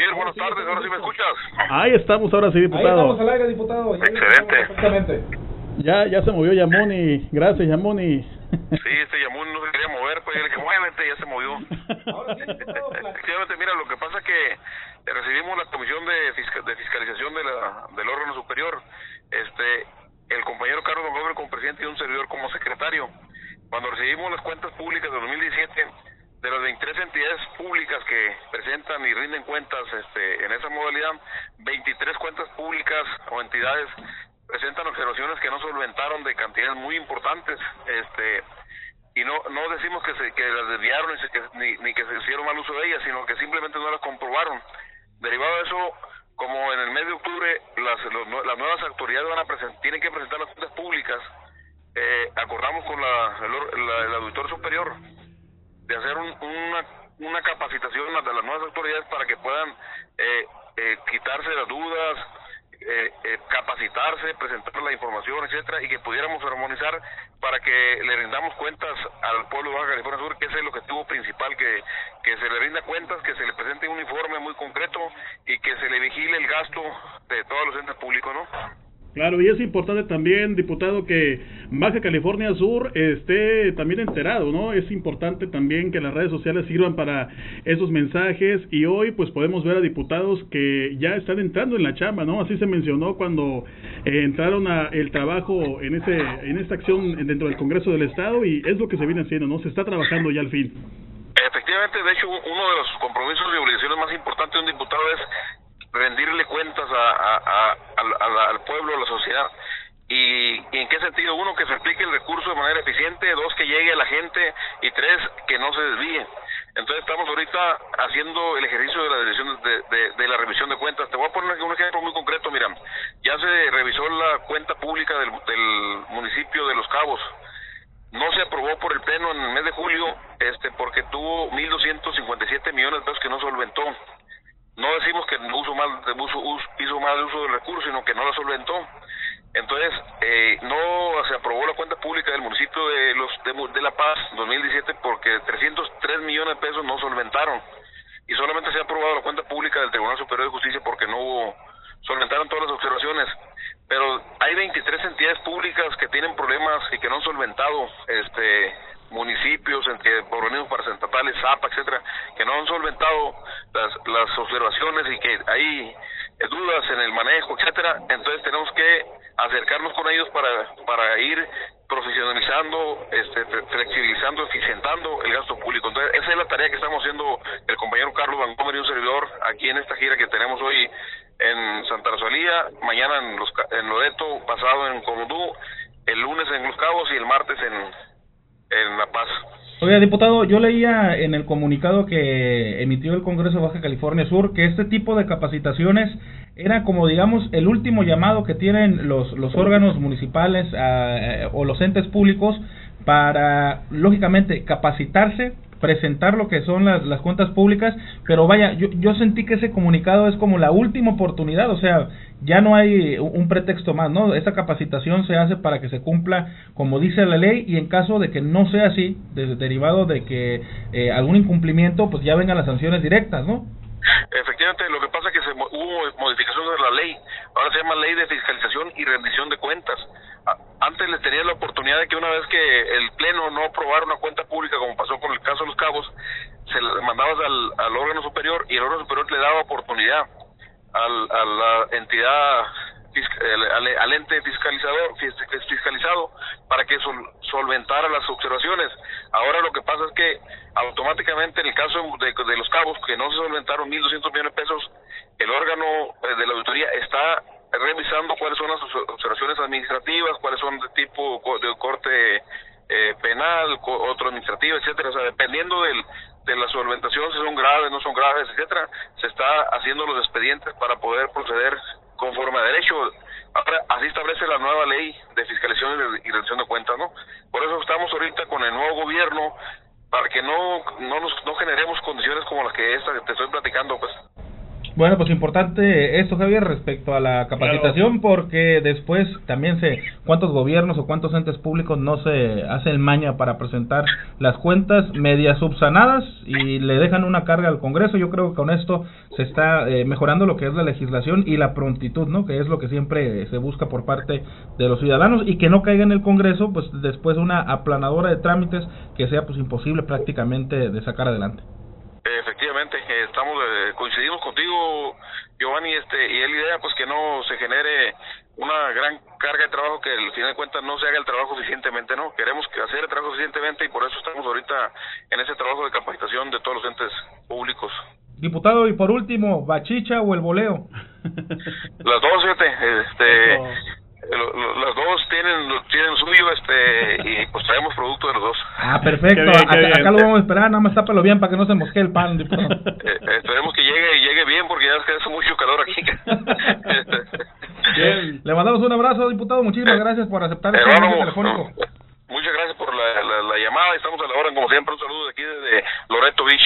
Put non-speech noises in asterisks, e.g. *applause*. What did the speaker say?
Javier, buenas tardes, ahora sí me escuchas. Ahí estamos, ahora sí, diputado. Ahí estamos al aire, diputado. Ya Excelente. Exactamente. Ya, ya se movió Yamoni. Gracias, Yamoni. Sí, este Yamun no se quería mover, pues yo le dije, muévete, ya se movió. Ahora sí, diputado, *laughs* pla- Efectivamente, mira, lo que pasa es que recibimos la comisión de, fisca- de fiscalización de la, del órgano superior, este, el compañero Carlos Don Gómez como presidente y un servidor como secretario. Cuando recibimos las cuentas públicas de 2017, de las 23 entidades públicas que presentan y rinden cuentas este, en esa modalidad, 23 cuentas públicas o entidades presentan observaciones que no solventaron de cantidades muy importantes. Este, y no no decimos que se que las desviaron ni, que- ni, ni que se hicieron mal uso de ellas sino que simplemente no las comprobaron derivado de eso como en el mes de octubre las las nuevas autoridades van a presen- tienen que presentar las cuentas públicas eh, acordamos con la, el, or- la- el auditor superior de hacer un- una una capacitación de las nuevas autoridades para que puedan eh, eh, quitarse las dudas eh, eh, capacitarse, presentar la información, etcétera, y que pudiéramos armonizar para que le rindamos cuentas al pueblo de Baja California Sur, que es el objetivo principal, que, que se le rinda cuentas, que se le presente un informe muy concreto y que se le vigile el gasto de todos los entes públicos, ¿no? Claro, y es importante también, diputado, que Baja California Sur esté también enterado, ¿no? Es importante también que las redes sociales sirvan para esos mensajes y hoy pues podemos ver a diputados que ya están entrando en la chamba, ¿no? Así se mencionó cuando eh, entraron a el trabajo en ese en esta acción dentro del Congreso del Estado y es lo que se viene haciendo, ¿no? Se está trabajando ya al fin. Efectivamente, de hecho, uno de los compromisos y obligaciones más importantes de un diputado es rendirle cuentas a, a- al, pueblo, a la sociedad. Y, en qué sentido? Uno, que se aplique el recurso de manera eficiente, dos, que llegue a la gente y tres, que no se desvíe. Entonces estamos ahorita haciendo el ejercicio de la de, de- de la revisión de cuentas. Te voy a poner un ejemplo muy concreto. Mira, ya se revisó la cuenta pública del, del municipio de Los Cabos no se aprobó por el pleno en el mes de julio este porque tuvo 1.257 millones de pesos que no solventó. No decimos que uso mal, uso, us- hizo mal uso del recurso, sino que no la solventó. Entonces, eh, no se aprobó la cuenta pública del municipio de los de, de La Paz 2017 porque 303 millones de pesos no solventaron. Y solamente se ha aprobado la cuenta pública del Tribunal Superior de Justicia porque no hubo, solventaron todas las observaciones. Pero hay 23 entidades públicas que tienen problemas y que no han solventado, este municipios, organismos paraestatales, ZAPA, etcétera, que no han solventado las, observaciones y que hay eh, dudas en el manejo, etcétera. Entonces tenemos que acercarnos con ellos para, para ir profesionalizando, este, fle- flexibilizando, eficientando el gasto público. Entonces, esa es la tarea que estamos haciendo el compañero Carlos Gómez y un servidor aquí en esta gira que tenemos hoy en Santa Rosalía, mañana en, Los, en Loreto, pasado en Comodú, el lunes en Los Cabos y el martes en, en La Paz. Oiga, diputado, yo leía en el comunicado que emitió el Congreso de Baja California Sur que este tipo de capacitaciones era como, digamos, el último llamado que tienen los, los órganos municipales ah, o los entes públicos para, lógicamente, capacitarse, presentar lo que son las, las cuentas públicas, pero vaya, yo, yo sentí que ese comunicado es como la última oportunidad, o sea, ya no hay un pretexto más, ¿no? Esta capacitación se hace para que se cumpla como dice la ley y en caso de que no sea así, de- derivado de que eh, algún incumplimiento, pues ya vengan las sanciones directas, ¿no? Efectivamente, lo que pasa es que se hubo modificaciones de la ley. Ahora se llama Ley de Fiscalización y Rendición de Cuentas. Antes les tenía la oportunidad de que una vez que el Pleno no aprobara una cuenta pública, como pasó con el caso de los cabos, se le mandabas al, al órgano superior y el órgano superior le daba oportunidad al, a la entidad, al, al ente fiscalizador, fis- fiscalizado para que sol- solventara las observaciones. Ahora lo que pasa es que automáticamente en el caso de, de los cabos, que no se solventaron 1.200 millones de pesos, el órgano eh, de la auditoría está revisando cuáles son las obs- observaciones administrativas, cuáles son de tipo de corte eh, penal, otro administrativo, etcétera. O sea, dependiendo del, de la solventación, si son graves, no son graves, etcétera, se está haciendo los expedientes para poder proceder conforme a derecho. Ahora, así establece la nueva ley de fiscalización y rendición de cuentas, ¿no? Por eso estamos ahorita con el nuevo gobierno para que no no nos no generemos condiciones como las que esta que te estoy platicando, pues. Bueno, pues importante esto, Javier, respecto a la capacitación, porque después también se, cuántos gobiernos o cuántos entes públicos no se hacen maña para presentar las cuentas medias subsanadas y le dejan una carga al Congreso. Yo creo que con esto se está eh, mejorando lo que es la legislación y la prontitud, ¿no? Que es lo que siempre se busca por parte de los ciudadanos y que no caiga en el Congreso, pues después una aplanadora de trámites que sea pues imposible prácticamente de sacar adelante. Efectivamente, estamos eh, coincidimos contigo, Giovanni, este y es la idea pues que no se genere una gran carga de trabajo que al final de cuentas no se haga el trabajo eficientemente, ¿no? Queremos que hacer el trabajo eficientemente y por eso estamos ahorita en ese trabajo de capacitación de todos los entes públicos. Diputado, y por último, ¿bachicha o el voleo? *laughs* Las dos, fíjate, este los dos tienen tienen suyo este y pues traemos producto de los dos ah perfecto. Acá, lo vamos a esperar nada más tápalo bien para que no se mosquee el pan *laughs* eh, esperemos que llegue llegue bien porque ya hace mucho calor aquí. *laughs* Bien. le mandamos un abrazo diputado. Muchísimas gracias por aceptar este mensaje telefónico. muchas gracias por la, la, la llamada. Estamos a la hora como siempre. Un saludo de aquí desde Loreto Beach